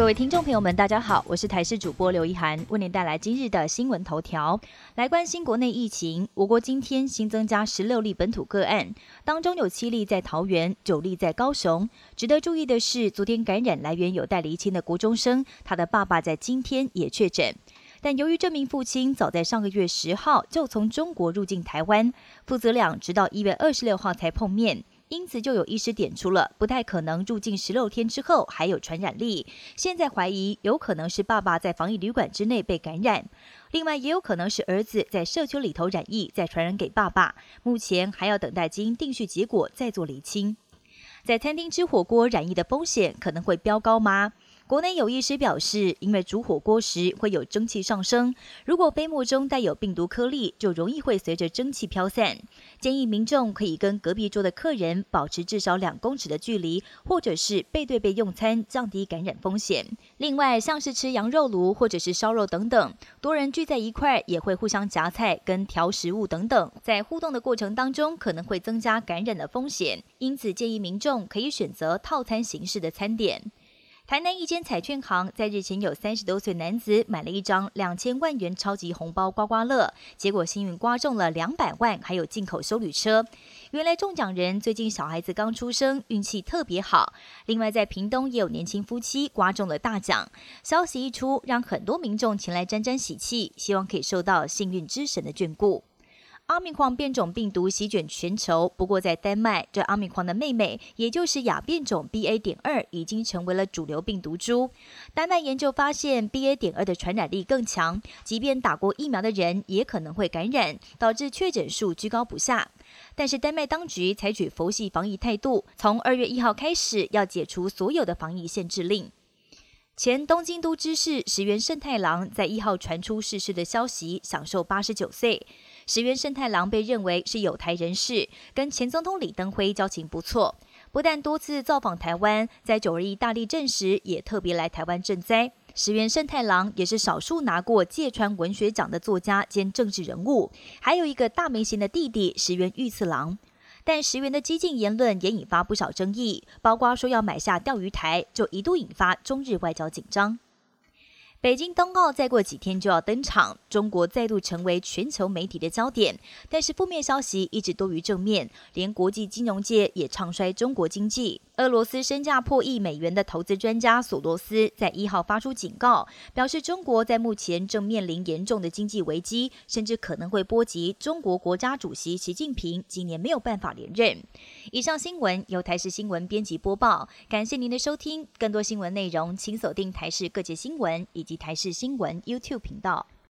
各位听众朋友们，大家好，我是台视主播刘一涵，为您带来今日的新闻头条。来关心国内疫情，我国今天新增加十六例本土个案，当中有七例在桃园，九例在高雄。值得注意的是，昨天感染来源有待厘清的国中生，他的爸爸在今天也确诊。但由于这名父亲早在上个月十号就从中国入境台湾，父子俩直到一月二十六号才碰面。因此，就有医师点出了不太可能入境十六天之后还有传染力。现在怀疑有可能是爸爸在防疫旅馆之内被感染，另外也有可能是儿子在社区里头染疫再传染给爸爸。目前还要等待基因定序结果再做厘清。在餐厅吃火锅染疫的风险可能会飙高吗？国内有医师表示，因为煮火锅时会有蒸汽上升，如果飞沫中带有病毒颗粒，就容易会随着蒸汽飘散。建议民众可以跟隔壁桌的客人保持至少两公尺的距离，或者是背对背用餐，降低感染风险。另外，像是吃羊肉炉或者是烧肉等等，多人聚在一块也会互相夹菜跟调食物等等，在互动的过程当中可能会增加感染的风险，因此建议民众可以选择套餐形式的餐点。台南一间彩券行在日前有三十多岁男子买了一张两千万元超级红包刮刮乐，结果幸运刮中了两百万，还有进口修旅车。原来中奖人最近小孩子刚出生，运气特别好。另外在屏东也有年轻夫妻刮中了大奖，消息一出，让很多民众前来沾沾喜气，希望可以受到幸运之神的眷顾。奥密克戎变种病毒席卷全球，不过在丹麦，这奥密克戎的妹妹，也就是亚变种 BA. 点二，已经成为了主流病毒株。丹麦研究发现，BA. 点二的传染力更强，即便打过疫苗的人也可能会感染，导致确诊数居高不下。但是丹麦当局采取佛系防疫态度，从二月一号开始要解除所有的防疫限制令。前东京都知事石原慎太郎在一号传出逝世的消息，享受八十九岁。石原慎太郎被认为是有台人士，跟前总统李登辉交情不错，不但多次造访台湾，在九二一大地震时也特别来台湾赈灾。石原慎太郎也是少数拿过芥川文学奖的作家兼政治人物，还有一个大明星的弟弟石原裕次郎。但石原的激进言论也引发不少争议，包括说要买下钓鱼台，就一度引发中日外交紧张。北京冬奥再过几天就要登场，中国再度成为全球媒体的焦点。但是负面消息一直多于正面，连国际金融界也唱衰中国经济。俄罗斯身价破亿美元的投资专家索罗斯在一号发出警告，表示中国在目前正面临严重的经济危机，甚至可能会波及中国国家主席习近平今年没有办法连任。以上新闻由台视新闻编辑播报，感谢您的收听。更多新闻内容，请锁定台视各界新闻以及台视新闻 YouTube 频道。